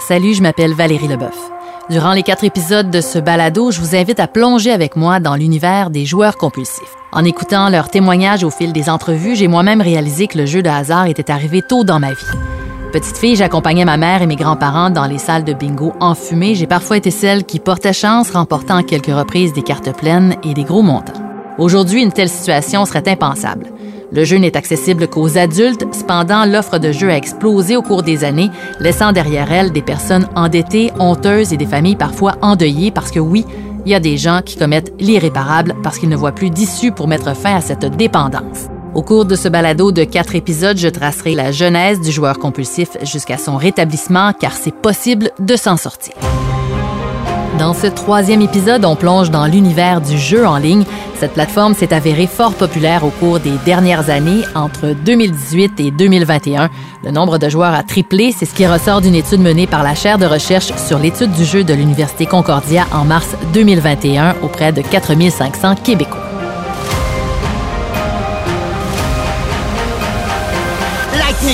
Salut, je m'appelle Valérie Leboeuf. Durant les quatre épisodes de ce balado, je vous invite à plonger avec moi dans l'univers des joueurs compulsifs. En écoutant leurs témoignages au fil des entrevues, j'ai moi-même réalisé que le jeu de hasard était arrivé tôt dans ma vie. Petite fille, j'accompagnais ma mère et mes grands-parents dans les salles de bingo enfumées. J'ai parfois été celle qui portait chance, remportant quelques reprises des cartes pleines et des gros montants. Aujourd'hui, une telle situation serait impensable. Le jeu n'est accessible qu'aux adultes, cependant l'offre de jeux a explosé au cours des années, laissant derrière elle des personnes endettées, honteuses et des familles parfois endeuillées parce que oui, il y a des gens qui commettent l'irréparable parce qu'ils ne voient plus d'issue pour mettre fin à cette dépendance. Au cours de ce balado de quatre épisodes, je tracerai la genèse du joueur compulsif jusqu'à son rétablissement car c'est possible de s'en sortir. Dans ce troisième épisode, on plonge dans l'univers du jeu en ligne. Cette plateforme s'est avérée fort populaire au cours des dernières années. Entre 2018 et 2021, le nombre de joueurs a triplé. C'est ce qui ressort d'une étude menée par la chaire de recherche sur l'étude du jeu de l'Université Concordia en mars 2021 auprès de 4500 Québécois.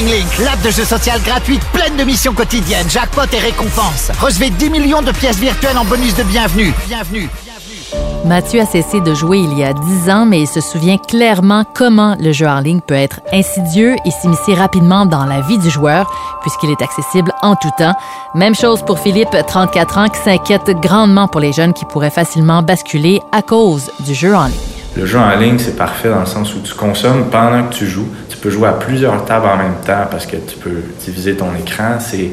Link, l'app de jeu social gratuite pleine de missions quotidiennes, jackpot et récompenses. Recevez 10 millions de pièces virtuelles en bonus de bienvenue. Bienvenue. Mathieu a cessé de jouer il y a 10 ans, mais il se souvient clairement comment le jeu en ligne peut être insidieux et s'immiscer rapidement dans la vie du joueur, puisqu'il est accessible en tout temps. Même chose pour Philippe, 34 ans, qui s'inquiète grandement pour les jeunes qui pourraient facilement basculer à cause du jeu en ligne. Le jeu en ligne, c'est parfait dans le sens où tu consommes pendant que tu joues. Tu peux jouer à plusieurs tables en même temps parce que tu peux diviser ton écran. C'est,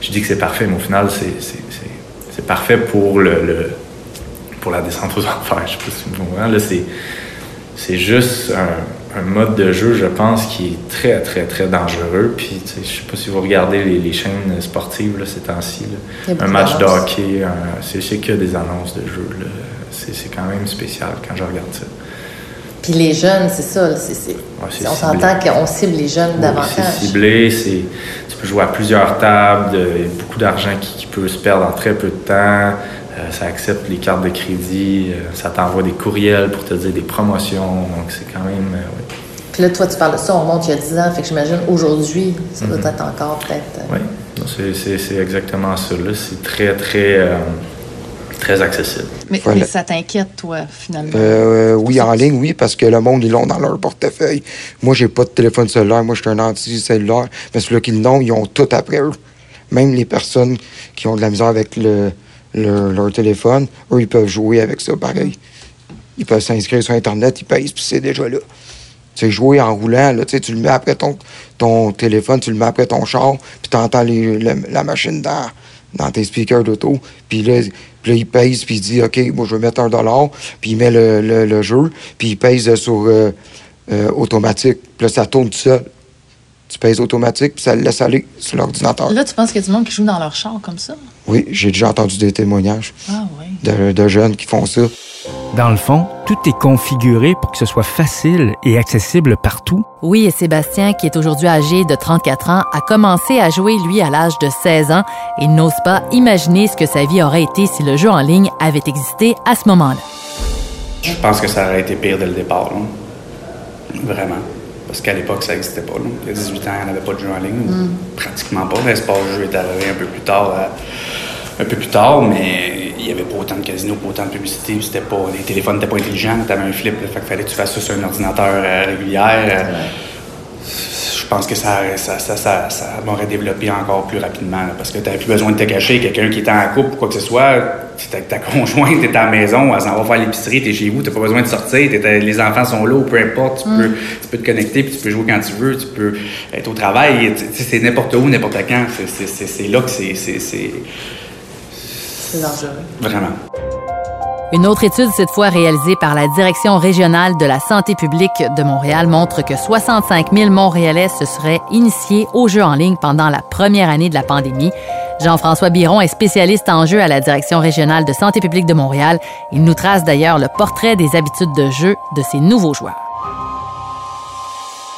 Je dis que c'est parfait, mais au final, c'est, c'est, c'est, c'est parfait pour le, le, pour la descente aux enfers. Je sais pas si vous comprenez. Là, c'est, c'est juste un, un, mode de jeu, je pense, qui est très, très, très dangereux. Puis, je sais pas si vous regardez les, les chaînes sportives là, ces temps-ci. Un match de hockey, c'est, c'est que des annonces de. C'est, c'est quand même spécial quand je regarde ça. Puis les jeunes, c'est ça. Ouais, on s'entend qu'on cible les jeunes oui, davantage. C'est ciblé, c'est, tu peux jouer à plusieurs tables, de, il y a beaucoup d'argent qui, qui, peut se perdre en très peu de temps. Euh, ça accepte les cartes de crédit, euh, ça t'envoie des courriels pour te dire des promotions, donc c'est quand même. Euh. Puis là, toi, tu parles de ça, on monte il y a 10 ans, fait que j'imagine aujourd'hui, ça doit Mhm. être encore peut-être. Oui, c'est, c'est, c'est exactement ça. Là. C'est très, très, très accessible. Mais, Voilà. mais ça t'inquiète, toi, finalement? Euh, oui, en ligne, oui, parce que le monde, ils l'ont dans leur portefeuille. Moi, j'ai pas de téléphone cellulaire. Moi, je suis un anti-cellulaire. Mais ceux-là qui l'ont, ils ont tout après eux. Même les personnes qui ont de la misère avec le, le- leur téléphone, eux, ils peuvent jouer avec ça pareil. Ils peuvent s'inscrire sur Internet, ils payent, puis c'est déjà là. Tu sais, jouer en roulant, là, tu le mets après ton, ton téléphone, tu le mets après ton char, puis tu entends la machine dans, dans tes speakers d'auto. Puis là, puis là, il pèse, puis il dit, OK, moi, je vais mettre un dollar, puis il met le, le- le jeu, puis il pèse sur euh, euh, automatique. Puis là, ça tourne tout seul. Tu pèses automatique, puis ça le laisse aller sur l'ordinateur. Là, tu penses qu'il y a du monde qui joue dans leur char comme ça? Oui, j'ai déjà entendu des témoignages Ah oui. de, de jeunes qui font ça. Dans le fond, tout est configuré pour que ce soit facile et accessible partout. Oui, et Sébastien, qui est aujourd'hui âgé de 34 ans, a commencé à jouer, lui, à l'âge de 16 ans et n'ose pas imaginer ce que sa vie aurait été si le jeu en ligne avait existé à ce moment-là. Je pense que ça aurait été pire dès le départ, là. Vraiment. Parce qu'à l'époque, ça n'existait pas. Là. Il y a 18 ans, il n'y avait pas de jeu en ligne. ou Pratiquement pas. L'espace jeu est arrivé un peu plus tard. euh, un peu plus tard, mais n'y avait pas autant de casinos, pas autant de publicité. C'était pas, les téléphones n'étaient pas intelligents. Tu avais un flip, là, fait qu'il fallait que tu fasses ça sur un ordinateur euh, régulière. Euh, Je pense que ça, ça, ça, ça, ça m'aurait développé encore plus rapidement. là, parce que tu n'avais plus besoin de te cacher. Quelqu'un qui était en couple ou quoi que ce soit, tu avec ta conjointe, tu es à la maison, elle s'en va faire l'épicerie, tu es chez vous, tu pas besoin de sortir, les enfants sont là ou peu importe. Tu, peux, tu peux te connecter puis tu peux jouer quand tu veux, tu peux être au travail. C'est n'importe où, n'importe quand. C'est là que c'est- c'est dangereux. vraiment. Une autre étude, cette fois réalisée par la Direction régionale de la santé publique de Montréal, montre que 65 000 Montréalais se seraient initiés aux jeux en ligne pendant la première année de la pandémie. Jean-François Biron est spécialiste en jeu à la Direction régionale de santé publique de Montréal. Il nous trace d'ailleurs le portrait des habitudes de jeu de ces nouveaux joueurs.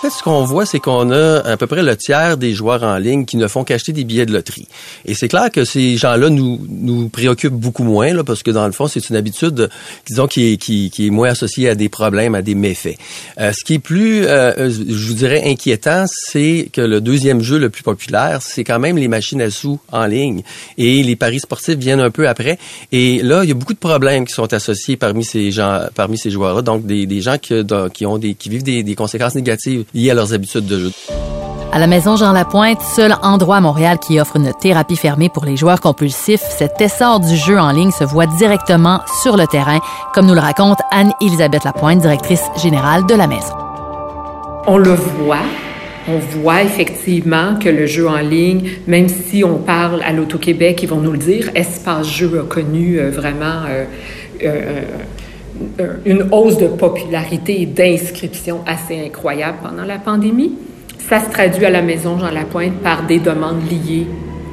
Fait, ce qu'on voit, c'est qu'on a à peu près le tiers des joueurs en ligne qui ne font qu'acheter des billets de loterie. Et c'est clair que ces gens-là nous, nous préoccupent beaucoup moins, là, parce que dans le fond, c'est une habitude, disons, qui est, qui, est moins associée à des problèmes, à des méfaits. Euh, ce qui est plus, euh, je vous dirais, inquiétant, c'est que le deuxième jeu le plus populaire, c'est quand même les machines à sous en ligne. Et les paris sportifs viennent un peu après. Et là, il y a beaucoup de problèmes qui sont associés parmi ces gens, parmi ces joueurs-là. Donc, des, des gens qui, qui ont des, qui vivent des, des conséquences négatives liées à leurs habitudes de jeu. À la maison Jean Lapointe, seul endroit à Montréal qui offre une thérapie fermée pour les joueurs compulsifs, cet essor du jeu en ligne se voit directement sur le terrain, comme nous le raconte Anne-Élisabeth Lapointe, directrice générale de la maison. On le voit, on voit effectivement que le jeu en ligne, même si on parle à l'Auto-Québec, ils vont nous le dire, Espace Jeu a connu euh, vraiment euh, euh, une hausse de popularité et d'inscription assez incroyable pendant la pandémie. Ça se traduit à la maison Jean Lapointe par des demandes liées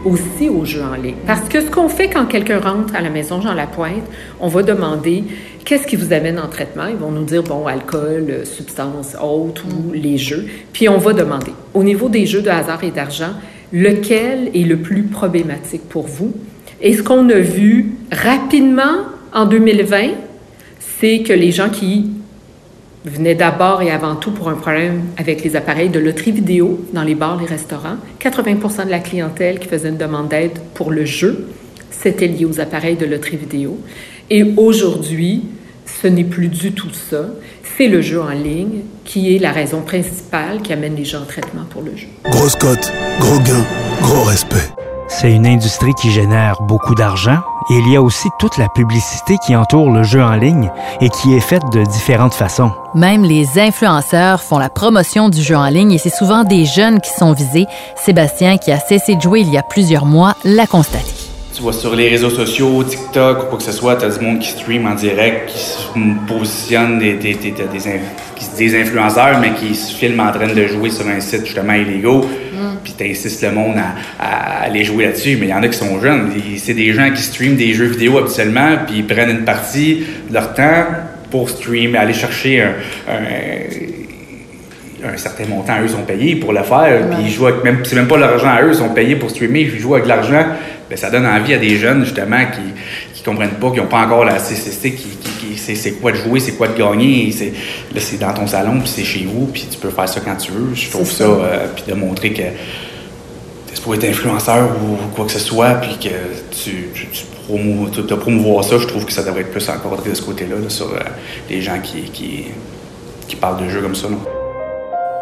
aussi au jeu en ligne. Parce que ce qu'on fait quand quelqu'un rentre à la maison Jean Lapointe, on va demander qu'est-ce qui vous amène en traitement. Ils vont nous dire, bon, alcool, substances autres ou les jeux. Puis on va demander, au niveau des jeux de hasard et d'argent, lequel est le plus problématique pour vous? Et ce qu'on a vu rapidement en 2020, c'est que les gens qui venaient d'abord et avant tout pour un problème avec les appareils de loterie vidéo dans les bars, les restaurants. 80% de la clientèle qui faisait une demande d'aide pour le jeu, c'était lié aux appareils de loterie vidéo. Et aujourd'hui, ce n'est plus du tout ça. C'est le jeu en ligne qui est la raison principale qui amène les gens en traitement pour le jeu. Grosse cote, gros gain, gros respect. C'est une industrie qui génère beaucoup d'argent et il y a aussi toute la publicité qui entoure le jeu en ligne et qui est faite de différentes façons. Même les influenceurs font la promotion du jeu en ligne et c'est souvent des jeunes qui sont visés. Sébastien, qui a cessé de jouer il y a plusieurs mois, l'a constaté. Tu vois sur les réseaux sociaux, TikTok ou quoi que ce soit, tu as du monde qui stream en direct, qui se positionne des, des, des, des, influenceurs, mais qui se filment en train de jouer sur un site justement illégaux. Mm. Puis tu insistes le monde à, aller jouer là-dessus. Mais il y en a qui sont jeunes. C'est des gens qui streament des jeux vidéo habituellement, puis ils prennent une partie de leur temps pour stream, aller chercher un, un certain montant, eux sont payés pour le faire, puis ils jouent avec même, c'est même pas l'argent à eux, ils sont payés pour streamer, ils jouent avec de l'argent, ben, ça donne envie à des jeunes, justement, qui, qui comprennent pas, qui n'ont pas encore la CCC, qui, qui, c'est, quoi de jouer, c'est quoi de gagner, c'est, là, c'est dans ton salon, puis c'est chez vous, puis tu peux faire ça quand tu veux, je trouve ça, euh, puis de montrer que c'est pour être influenceur ou quoi que ce soit, puis que tu, tu, tu de promouvoir ça, je trouve que ça devrait être plus encadré de ce côté-là, sur euh, les gens qui, qui, qui parlent de jeux comme ça. Non?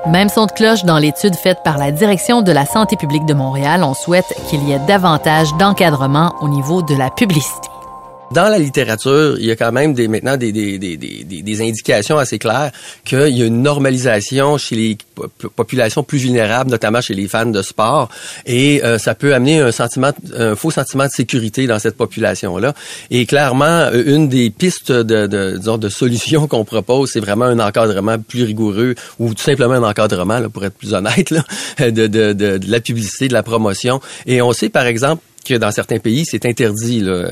Même son de cloche dans l'étude faite par la Direction de la santé publique de Montréal, on souhaite qu'il y ait davantage d'encadrement au niveau de la publicité. Dans la littérature, il y a quand même des, maintenant des, des, des, des indications assez claires qu'il y a une normalisation chez les populations plus vulnérables, notamment chez les fans de sport, et euh, ça peut amener un sentiment, un faux sentiment de sécurité dans cette population-là. Et clairement, euh, une des pistes de, de, disons, de solutions qu'on propose, c'est vraiment un encadrement plus rigoureux, ou tout simplement un encadrement, là, pour être plus honnête, là, de, de, de, de la publicité, de la promotion. Et on sait, par exemple, que dans certains pays, c'est interdit. Là.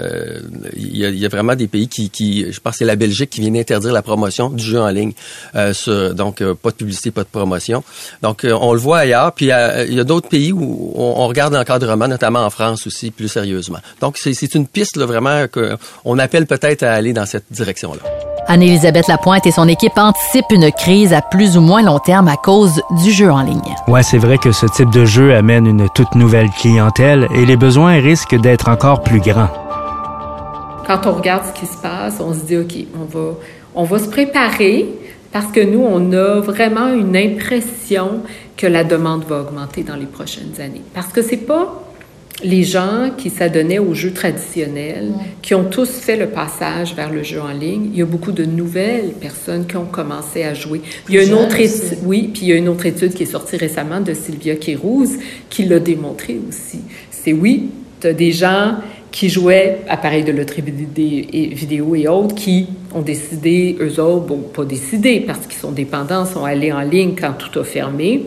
Il, y a, il, y a, vraiment des pays qui, qui je pense que c'est la Belgique qui vient d'interdire la promotion du jeu en ligne. Euh, donc, euh, pas de publicité, pas de promotion. Donc, euh, on le voit ailleurs. Puis, il y a d'autres pays où on, regarde l'encadrement, notamment en France aussi, plus sérieusement. Donc, c'est une piste là, vraiment qu'on appelle peut-être à aller dans cette direction-là. Anne-Élisabeth Lapointe et son équipe anticipent une crise à plus ou moins long terme à cause du jeu en ligne. Ouais, c'est vrai que ce type de jeu amène une toute nouvelle clientèle et les besoins risquent d'être encore plus grands. Quand on regarde ce qui se passe, on se dit OK, on va on va se préparer parce que nous on a vraiment une impression que la demande va augmenter dans les prochaines années parce que c'est pas les gens qui s'adonnaient aux jeux traditionnels, qui ont tous fait le passage vers le jeu en ligne. Il y a beaucoup de nouvelles personnes qui ont commencé à jouer. il y a une autre étude, oui, puis il y a une autre étude qui est sortie récemment de Sylvia Kérouz qui l'a démontré aussi. C'est oui, tu as des gens qui jouaient appareils de loterie vidéo et autres, qui ont décidé, eux autres, bon, pas décidé, parce qu'ils sont dépendants, sont allés en ligne quand tout a fermé.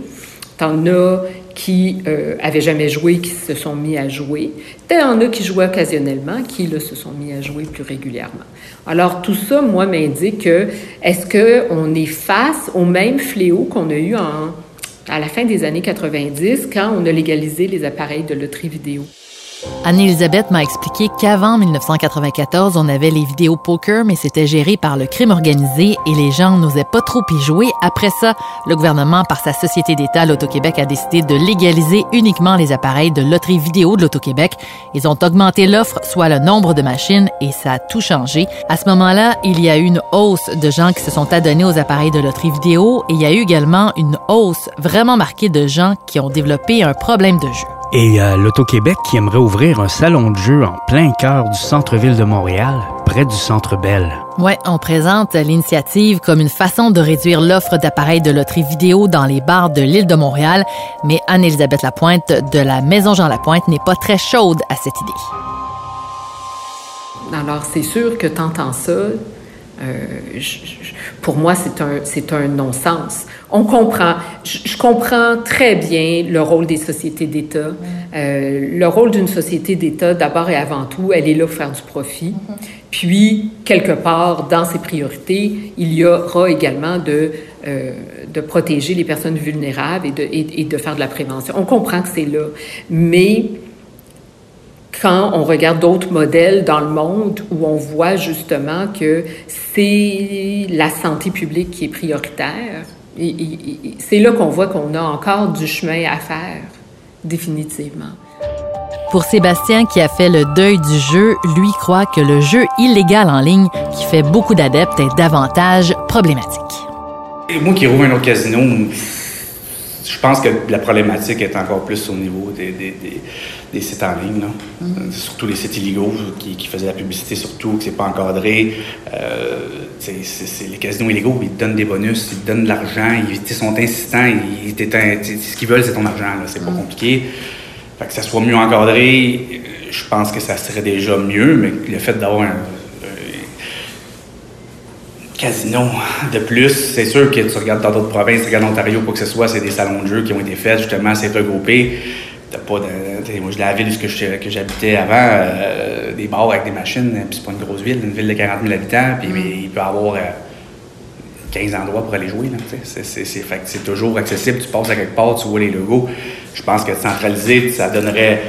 T'en as qui euh, avaient jamais joué, qui se sont mis à jouer. T'en as qui jouaient occasionnellement, qui là, se sont mis à jouer plus régulièrement. Alors tout ça, moi, m'indique que est-ce qu'on est face au même fléau qu'on a eu en à la fin des années 90, quand on a légalisé les appareils de loterie vidéo? Anne-Elisabeth m'a expliqué qu'avant 1994, on avait les vidéos poker, mais c'était géré par le crime organisé et les gens n'osaient pas trop y jouer. Après ça, le gouvernement, par sa société d'État, l'Auto-Québec, a décidé de légaliser uniquement les appareils de loterie vidéo de l'Auto-Québec. Ils ont augmenté l'offre, soit le nombre de machines, et ça a tout changé. À ce moment-là, il y a eu une hausse de gens qui se sont adonnés aux appareils de loterie vidéo et il y a eu également une hausse vraiment marquée de gens qui ont développé un problème de jeu. Et a l'Auto-Québec qui aimerait ouvrir un salon de jeu en plein cœur du centre-ville de Montréal, près du Centre Bell. Ouais, on présente l'initiative comme une façon de réduire l'offre d'appareils de loterie vidéo dans les bars de l'île de Montréal, mais Anne-Élisabeth Lapointe de la Maison Jean Lapointe n'est pas très chaude à cette idée. Alors, c'est sûr que t'entends ça, euh, pour moi, c'est un, un non-sens. On comprend, je, comprends très bien le rôle des sociétés d'État. Euh, le rôle d'une société d'État, d'abord et avant tout, elle est là pour faire du profit. Puis, quelque part, dans ses priorités, il y aura également de, euh, de protéger les personnes vulnérables et de, et de faire de la prévention. On comprend que c'est là. Mais quand on regarde d'autres modèles dans le monde où on voit justement que c'est la santé publique qui est prioritaire, et- et- et- c'est là qu'on voit qu'on a encore du chemin à faire, définitivement. Pour Sébastien qui a fait le deuil du jeu, lui croit que le jeu illégal en ligne qui fait beaucoup d'adeptes est davantage problématique. Et moi qui rouvre un autre casino, je pense que la problématique est encore plus au niveau des, des, des- des sites en ligne. là. Euh, Surtout les sites illégaux qui, qui faisaient la publicité, surtout, que c'est pas encadré. Euh, c'est- les casinos illégaux, ils te donnent des bonus, ils te donnent de l'argent, ils sont insistants, ils, ce qu'ils veulent, c'est ton argent. C'est pas compliqué. Fait que ça soit mieux encadré, euh, je pense que ça serait déjà mieux, mais le fait d'avoir un, casino de plus. C'est sûr que tu regardes dans d'autres provinces, tu regardes en Ontario, quoi que ce soit, c'est des salons de jeu qui ont été faits, justement, c'est regroupé. T'as pas de. moi, je la ville où que j'habitais avant, euh, des bars avec des machines, puis c'est pas une grosse ville, une ville de 40 000 habitants, puis mais il peut y avoir euh, 15 endroits pour aller jouer. C'est- C'est c'est- fait que c'est toujours accessible, tu passes à quelque part, tu vois les logos. Je pense que centraliser, ça donnerait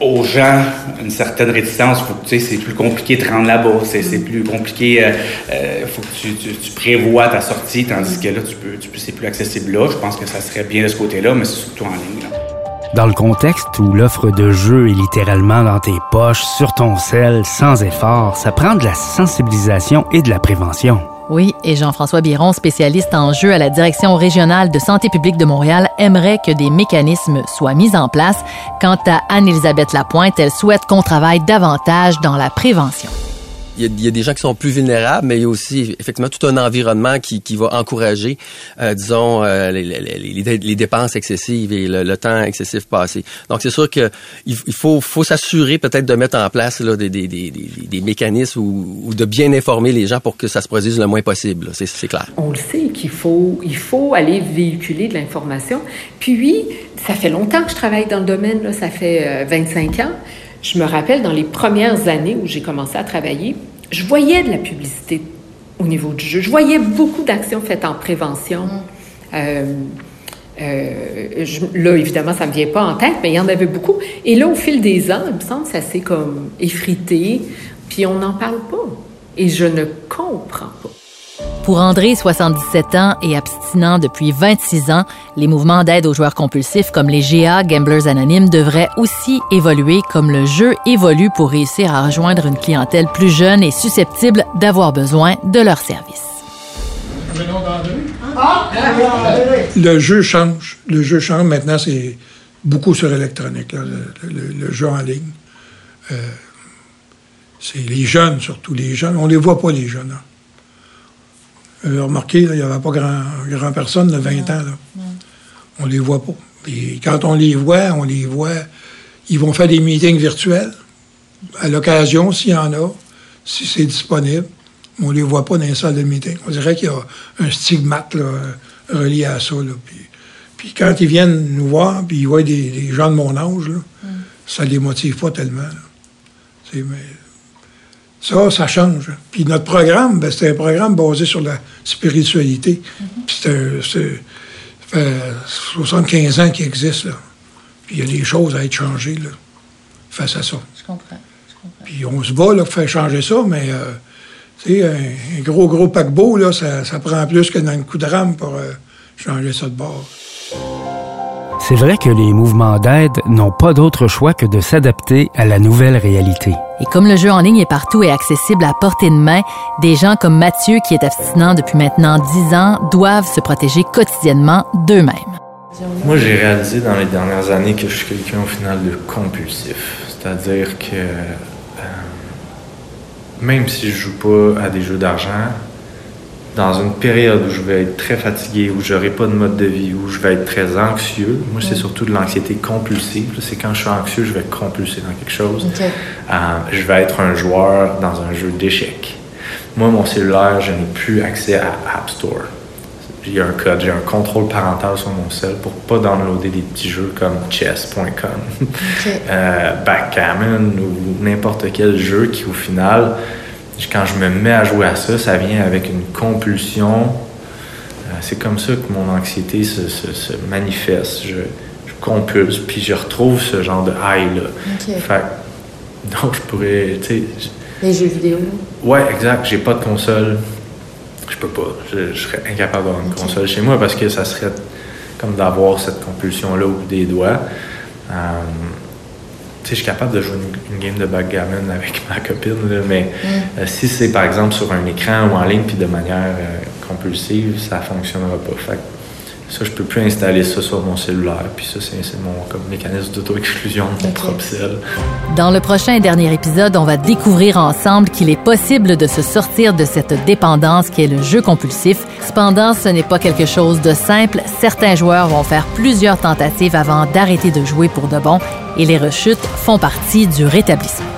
aux gens une certaine réticence. Faut que, c'est plus compliqué de te rendre là-bas. C'est, c'est plus compliqué. euh, euh, faut que tu, tu, tu prévois ta sortie, tandis que là, tu peux, tu peux, c'est plus accessible là. Je pense que ça serait bien de ce côté-là, mais c'est surtout en ligne. là. Dans le contexte où l'offre de jeu est littéralement dans tes poches, sur ton sel, sans effort, ça prend de la sensibilisation et de la prévention. Oui, et Jean-François Biron, spécialiste en jeu à la Direction régionale de santé publique de Montréal, aimerait que des mécanismes soient mis en place. Quant à Anne-Élisabeth Lapointe, elle souhaite qu'on travaille davantage dans la prévention. Il y, a, il y a des gens qui sont plus vulnérables, mais il y a aussi effectivement tout un environnement qui, qui va encourager, euh, disons, euh, les, les, les, dépenses excessives et le, temps excessif passé. Donc c'est sûr que il, faut, s'assurer peut-être de mettre en place là, des, des, des, des, mécanismes ou, ou, de bien informer les gens pour que ça se produise le moins possible. C'est, clair. On le sait qu'il faut, il faut aller véhiculer de l'information. Puis ça fait longtemps que je travaille dans le domaine, là, ça fait euh, 25 ans. Je me rappelle dans les premières années où j'ai commencé à travailler, je voyais de la publicité au niveau du jeu. Je voyais beaucoup d'actions faites en prévention. Mmh. Euh, euh, je, là, évidemment, ça ne me vient pas en tête, mais il y en avait beaucoup. Et là, au fil des ans, il me semble que ça s'est comme effrité, puis on n'en parle pas. Et je ne comprends pas. Pour André, 77 ans et abstinent depuis 26 ans, les mouvements d'aide aux joueurs compulsifs comme les GA, Gamblers Anonymes, devraient aussi évoluer comme le jeu évolue pour réussir à rejoindre une clientèle plus jeune et susceptible d'avoir besoin de leurs services. Le jeu change. Le jeu change. Maintenant, c'est beaucoup sur électronique, le, jeu en ligne. Euh, c'est les jeunes, surtout les jeunes. On les voit pas, les jeunes. Hein. Euh, remarquez, il n'y avait pas grand, grand personne de 20 ans. Là. On les voit pas. Et quand on les voit, on les voit. Ils vont faire des meetings virtuels. À l'occasion, s'il y en a, si c'est disponible. On les voit pas dans les salles de meeting. On dirait qu'il y a un stigmate là, relié à ça. Là. Puis, puis, quand ils viennent nous voir, puis ils voient des, des gens de mon âge, là, mm. ça ne les motive pas tellement. Mais, ça, ça change. Puis notre programme, ben, c'était un programme basé sur la spiritualité. Mm -hmm. Ça fait 75 ans qu'il existe, là. Puis il y a des choses à être changées, là, face à ça. Je comprends. Puis on se bat, là, pour faire changer ça, mais, euh, tu sais, un, un gros, gros paquebot, là, ça, ça prend plus que dans coup de rame pour euh, changer ça de bord. C'est vrai que les mouvements d'aide n'ont pas d'autre choix que de s'adapter à la nouvelle réalité. Et comme le jeu en ligne est partout et accessible à portée de main, des gens comme Mathieu, qui est abstinent depuis maintenant 10 ans, doivent se protéger quotidiennement d'eux-mêmes. Moi, j'ai réalisé dans les dernières années que je suis quelqu'un au final de compulsif. C'est-à-dire que euh, même si je joue pas à des jeux d'argent, dans une période où je vais être très fatigué, où j'aurai pas de mode de vie, où je vais être très anxieux, moi c'est surtout de l'anxiété compulsive. C'est quand je suis anxieux, je vais compulser dans quelque chose. Euh, je vais être un joueur dans un jeu d'échecs. Moi, mon cellulaire, je n'ai plus accès à App Store. Il y a un code, j'ai un contrôle parental sur mon cell pour pas downloader des petits jeux comme chess.com, euh, backgammon ou n'importe quel jeu qui, au final, quand je me mets à jouer à ça, ça vient avec une compulsion. Euh, c'est comme ça que mon anxiété se, se- se manifeste. Je, je compulse, puis je retrouve ce genre de high-là. Fait donc, je pourrais, Les jeux vidéo. Ouais, exact. J'ai pas de console. Je peux pas. Je, je serais incapable d'avoir une console chez moi parce que ça serait comme d'avoir cette compulsion-là au bout des doigts. Euh, je suis capable de jouer une, une game de backgammon avec ma copine, là, mais euh, si c'est par exemple sur un écran ou en ligne puis de manière euh, compulsive, ça fonctionnera pas. Fait ça, je peux plus installer ça sur mon cellulaire. Puis ça, c'est mon comme, mécanisme d'auto-exclusion de mon propre cell. Dans le prochain et dernier épisode, on va découvrir ensemble qu'il est possible de se sortir de cette dépendance qui est le jeu compulsif. Cependant, ce n'est pas quelque chose de simple. Certains joueurs vont faire plusieurs tentatives avant d'arrêter de jouer pour de bon et les rechutes font partie du rétablissement.